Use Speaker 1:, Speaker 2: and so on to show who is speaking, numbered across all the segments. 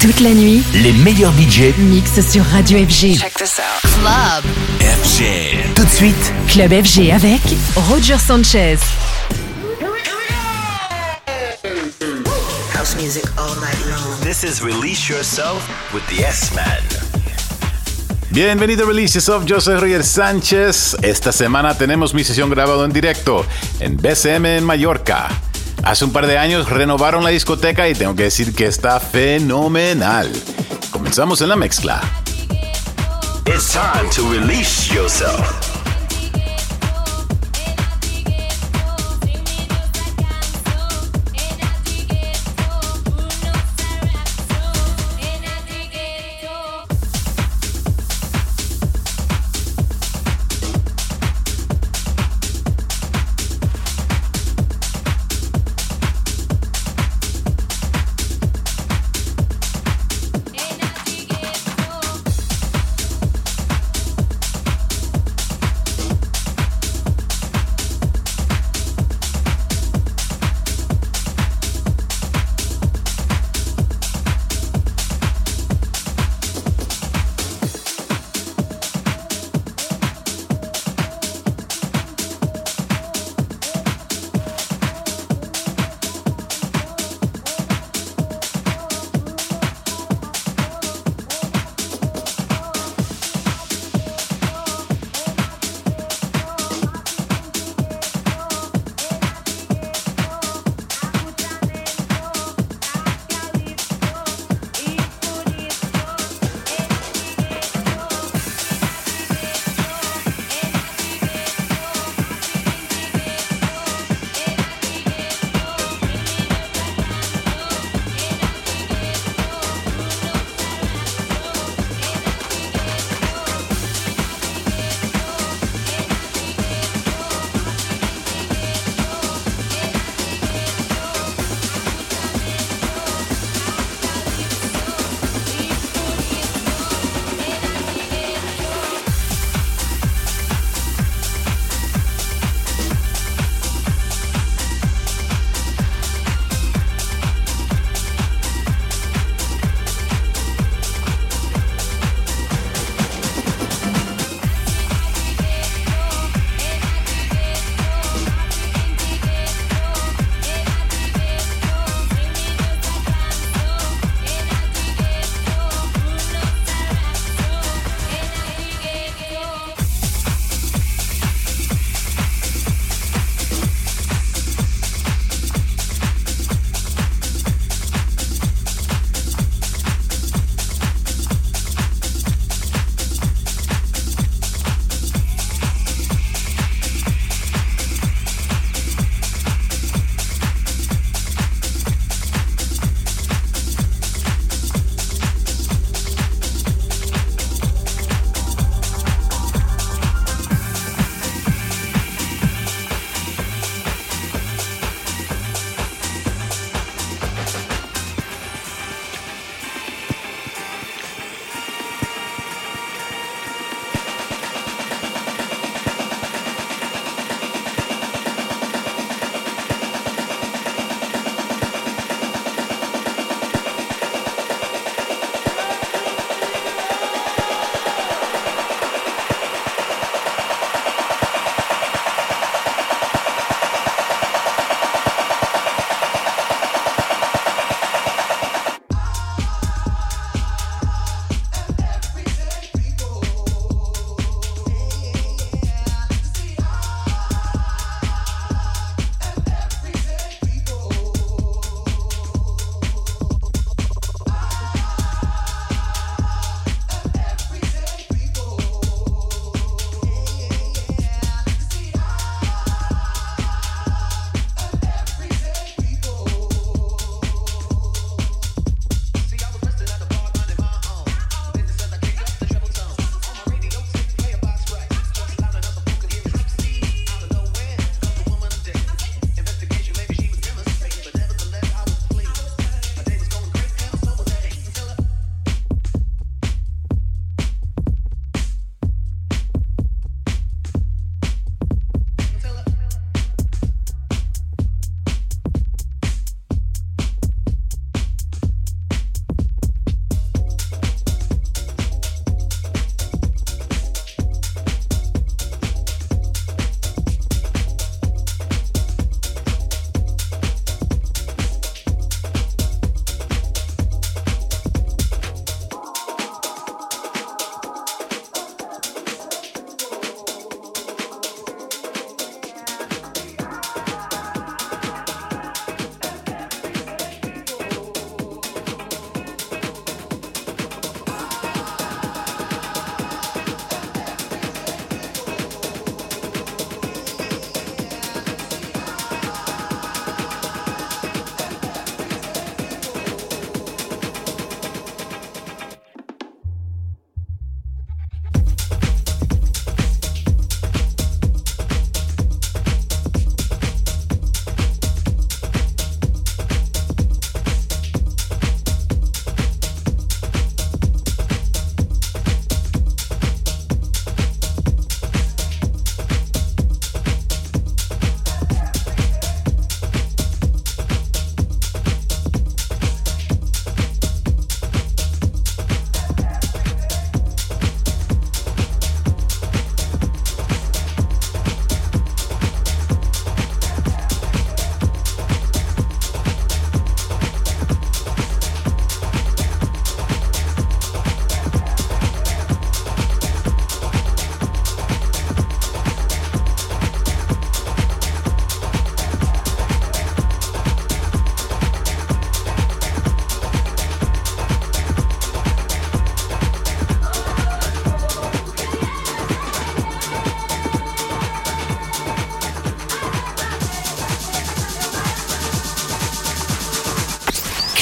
Speaker 1: Toute la nuit,
Speaker 2: Les meilleurs budgets
Speaker 1: mix sur Radio FG.
Speaker 3: Check this out.
Speaker 1: Club.
Speaker 2: FG. Tout de suite,
Speaker 1: Club FG avec Roger Sanchez.
Speaker 4: House music all night long.
Speaker 2: this is Release Yourself with the S-Man.
Speaker 5: Bienvenido a Release Yourself, yo soy Roger Sánchez. Esta semana tenemos mi sesión grabado en directo en BCM en Mallorca. Hace un par de años renovaron la discoteca y tengo que decir que está fenomenal. Comenzamos en la mezcla.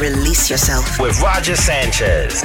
Speaker 4: Release Yourself
Speaker 6: with Roger Sanchez.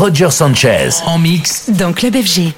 Speaker 7: Roger Sanchez en mix
Speaker 8: dans Club FG.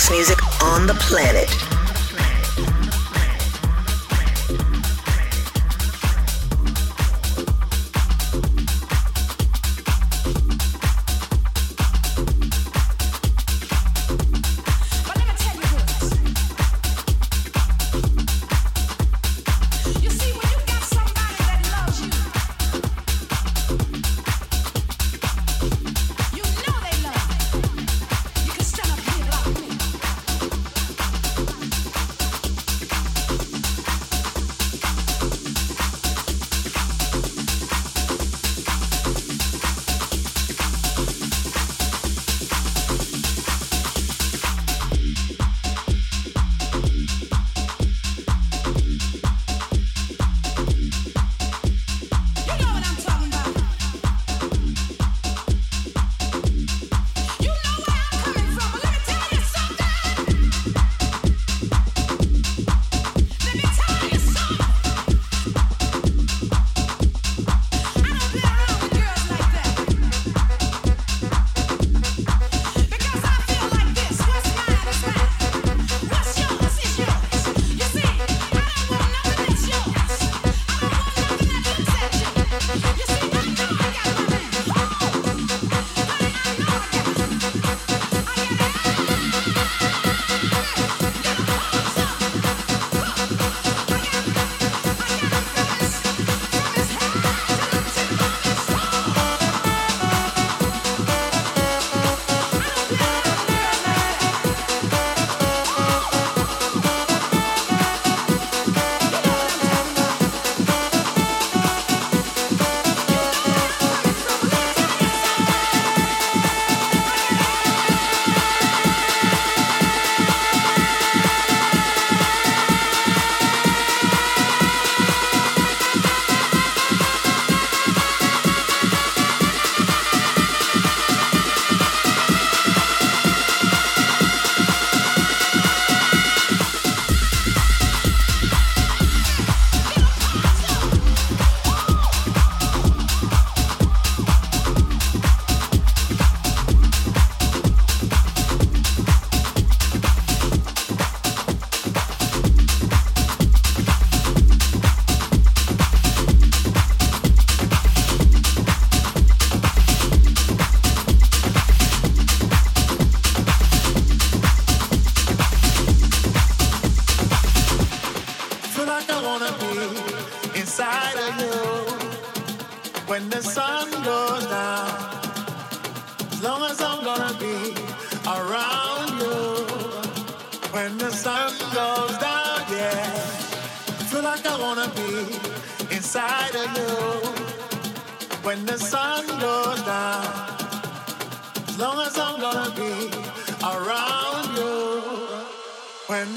Speaker 9: House music on the planet.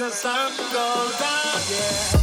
Speaker 9: the sun goes down, yeah.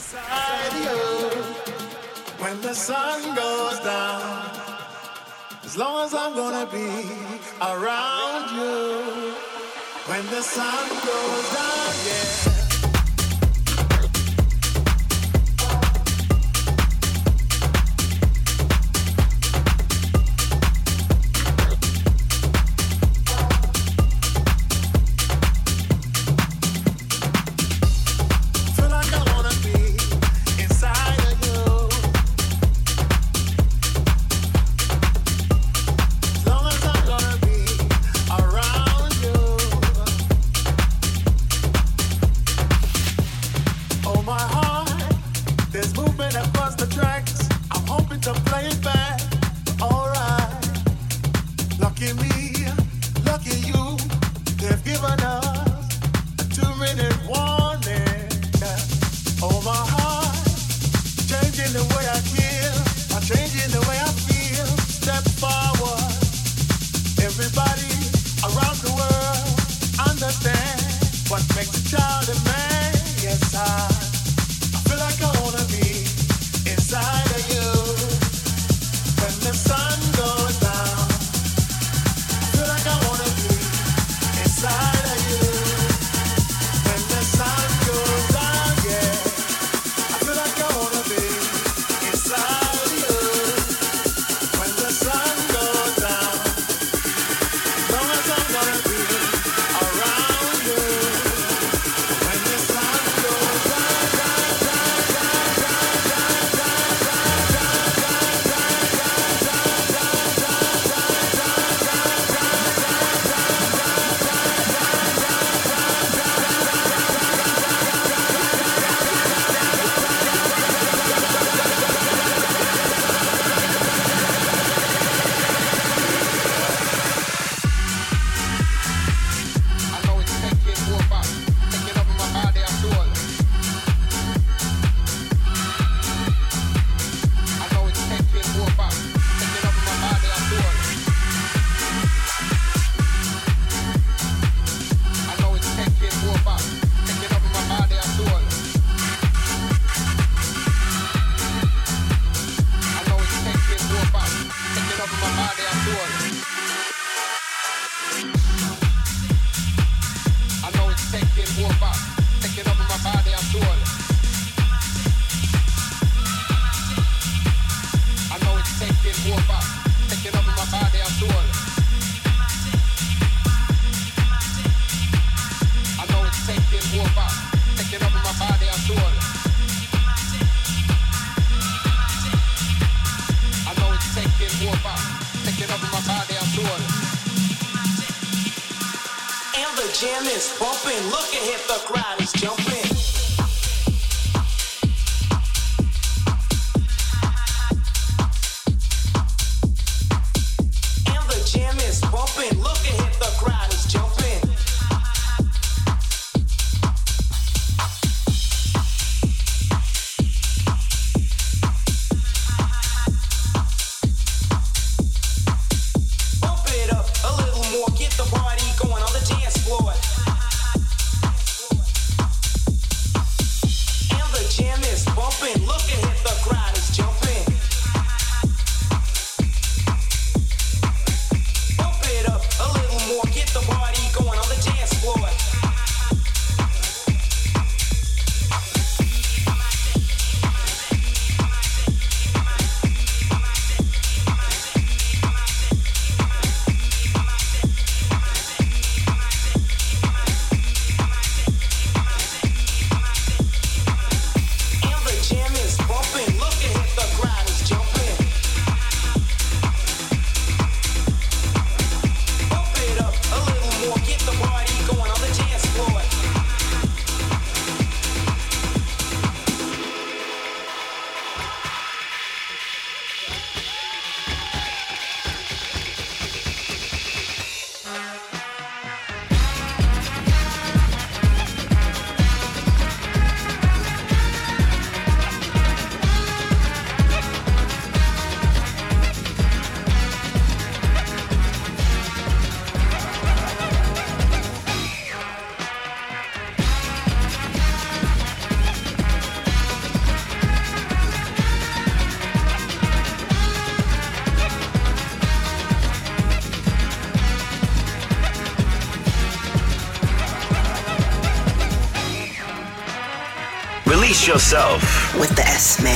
Speaker 4: Yourself with the S-Man.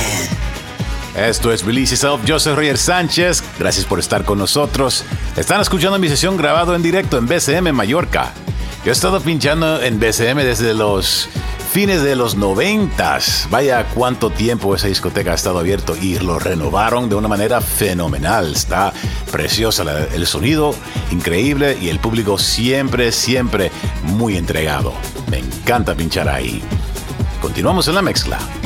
Speaker 5: Esto es Release Yourself. Yo soy Roger Sánchez. Gracias por estar con nosotros. Están escuchando mi sesión grabado en directo en BCM Mallorca. Yo he estado pinchando en BCM desde los fines de los noventas. Vaya cuánto tiempo esa discoteca ha estado abierto y lo renovaron de una manera fenomenal. Está preciosa el sonido, increíble y el público siempre, siempre muy entregado. Me encanta pinchar ahí. Continuamos en la mezcla.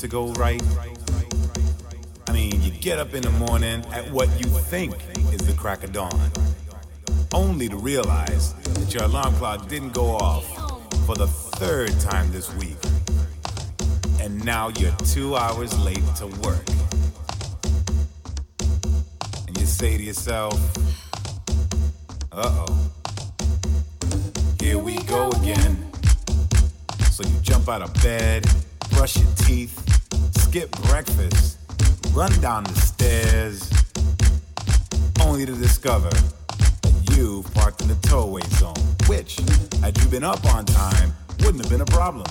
Speaker 5: To go right. I mean, you get up in the morning at what you think is the crack of dawn, only to realize that your alarm clock didn't go off for the third time this week. And now you're two hours late to work. And you say to yourself, Uh oh. Here we go again. So you jump out of bed, brush your teeth, skip breakfast, run down the stairs, only to discover that you parked in the towaway zone, which, had you been up on time, wouldn't have been a problem.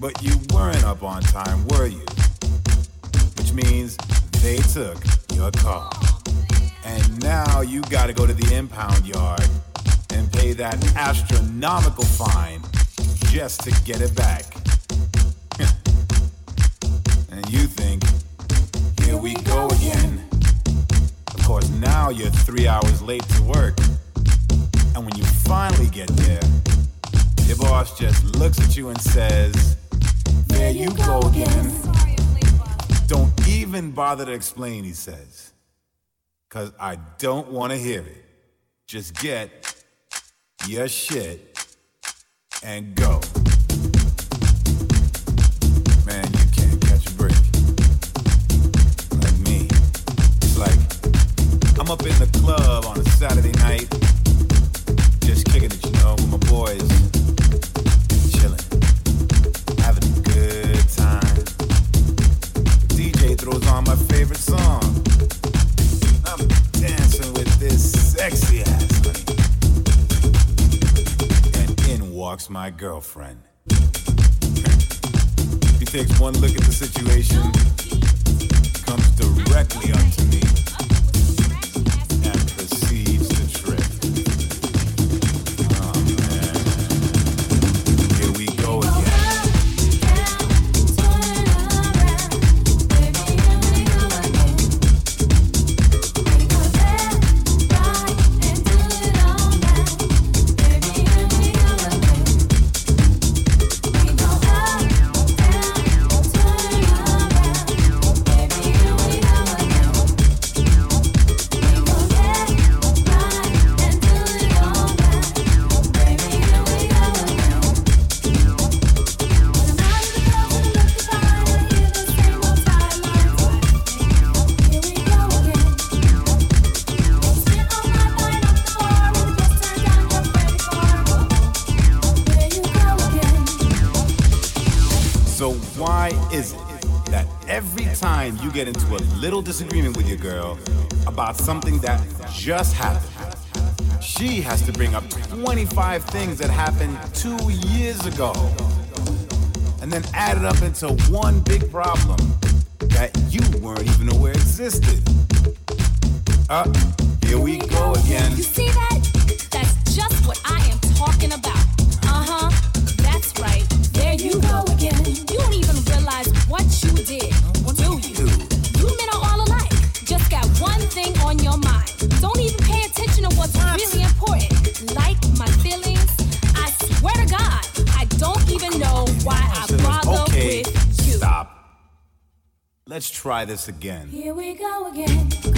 Speaker 5: But you weren't up on time, were you? Which means they took your car. And now you gotta go to the impound yard and pay that astronomical fine just to get it back. Think, here we go again. Of course, now you're three hours late to work. And when you finally get there, your boss just looks at you and says, There you go again. Don't even bother to explain, he says. Cause I don't wanna hear it. Just get your shit and go. I'm up in the club on a Saturday night, just kicking it, you know, with my boys, chilling, having a good time. The DJ throws on my favorite song. I'm dancing with this sexy ass honey. And in walks my girlfriend. He takes one look at the situation, comes directly up to me, just happened, she has to bring up 25 things that happened two years ago and then add it up into one big problem that you weren't even aware existed? Uh, here we go again. Try this again.
Speaker 6: Here we go again.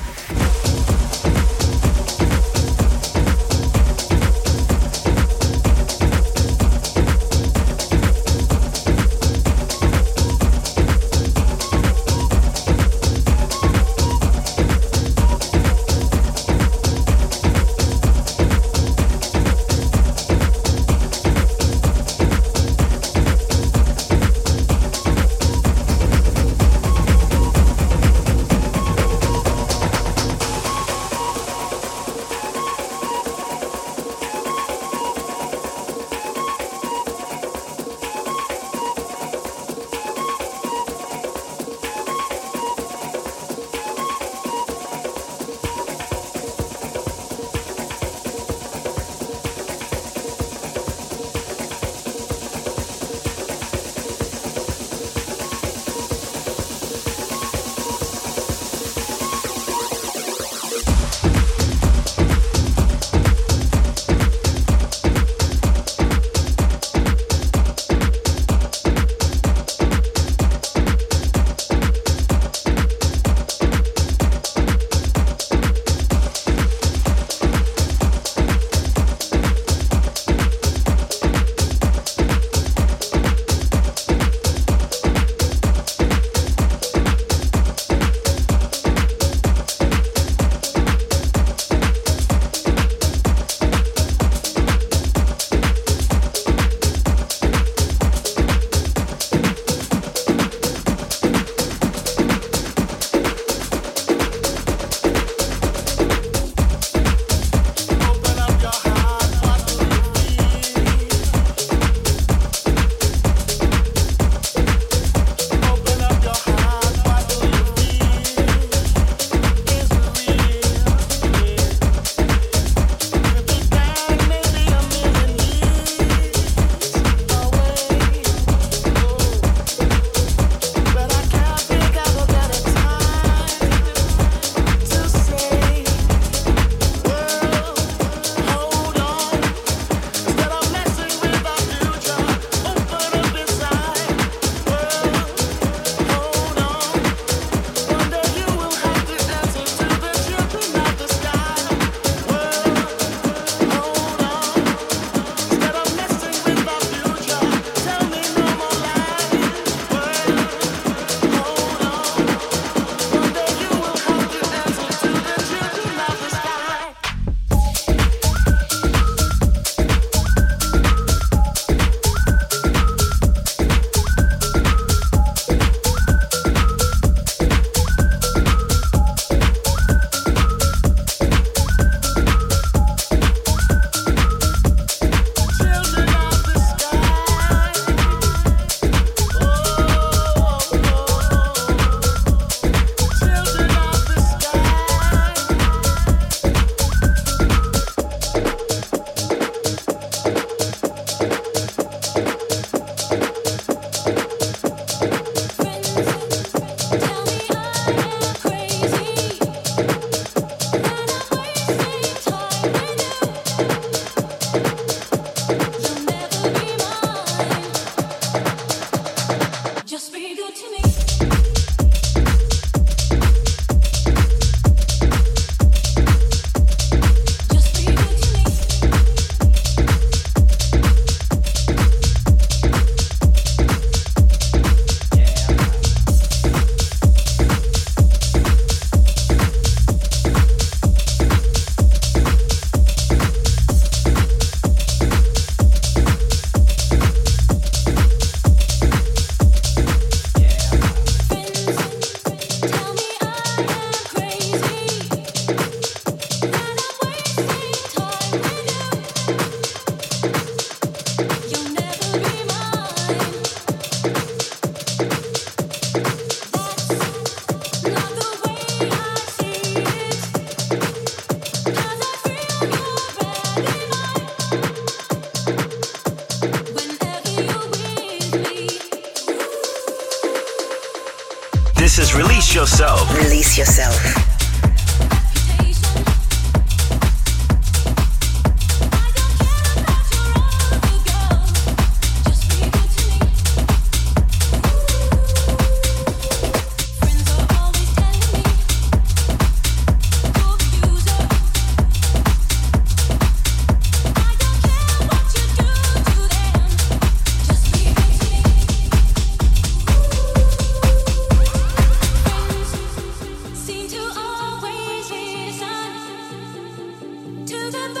Speaker 10: the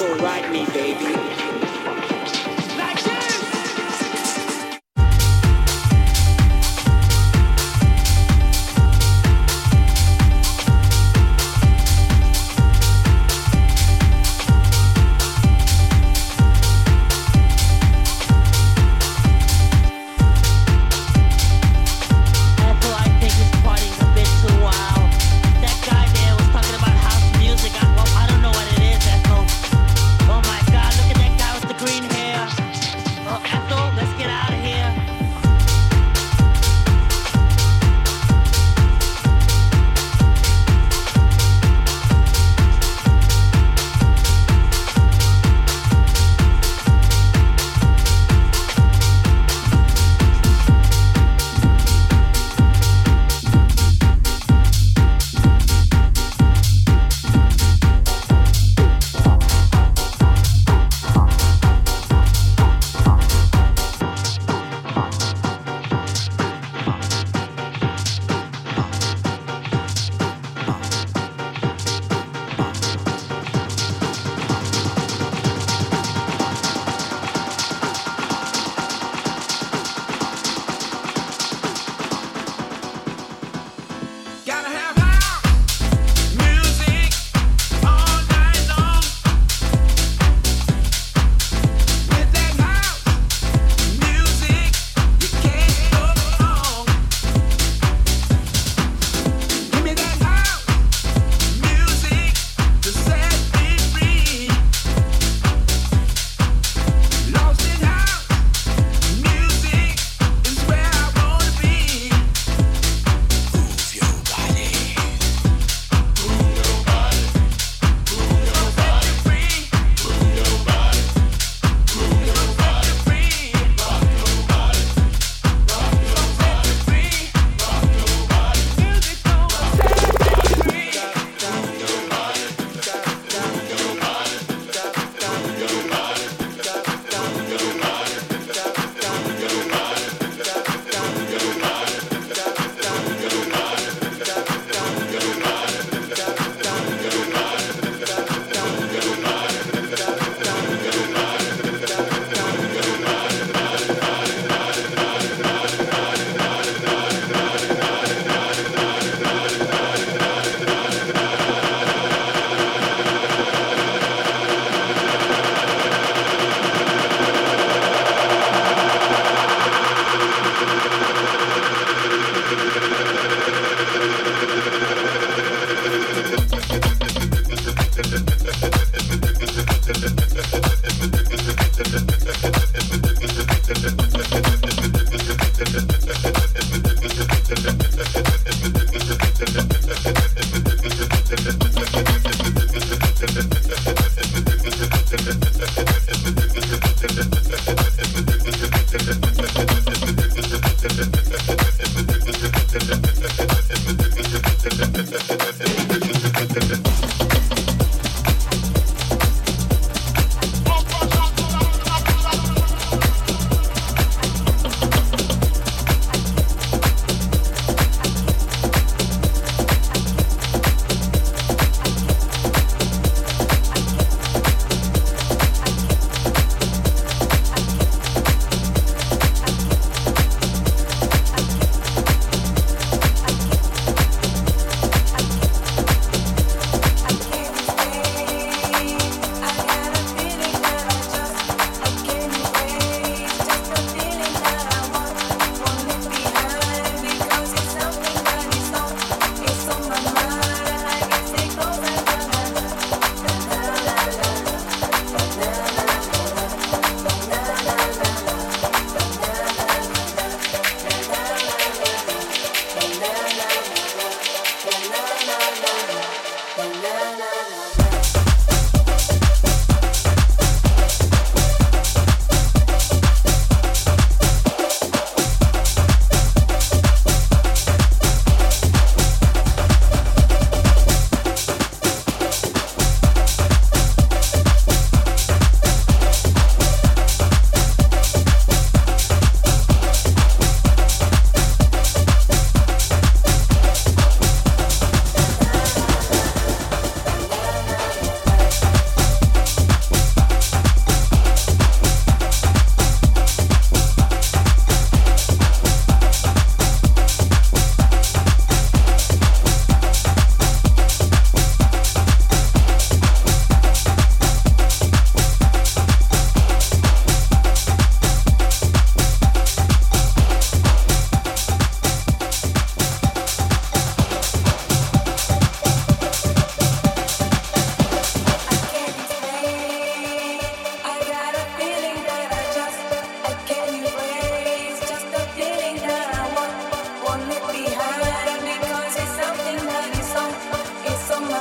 Speaker 10: so ride me, baby.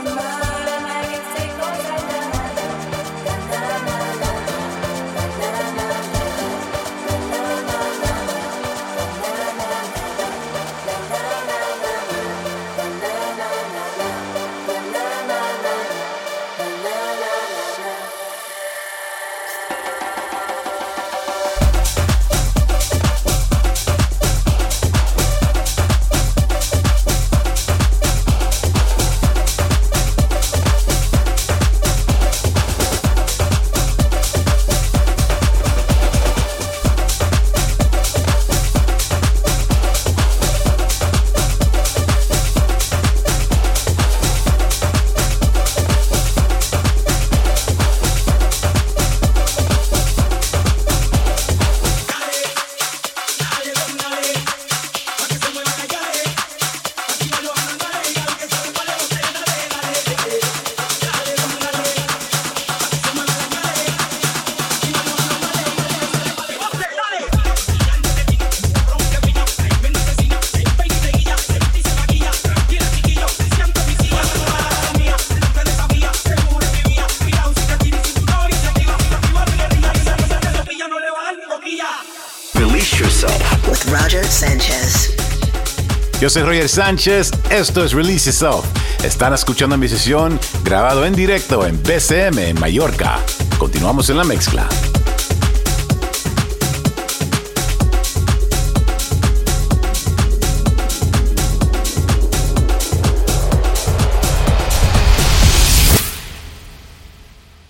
Speaker 10: my mind.
Speaker 5: Yo soy Roger Sánchez, esto es Release Yourself. Están escuchando mi sesión grabado en directo en BCM en Mallorca. Continuamos en la mezcla.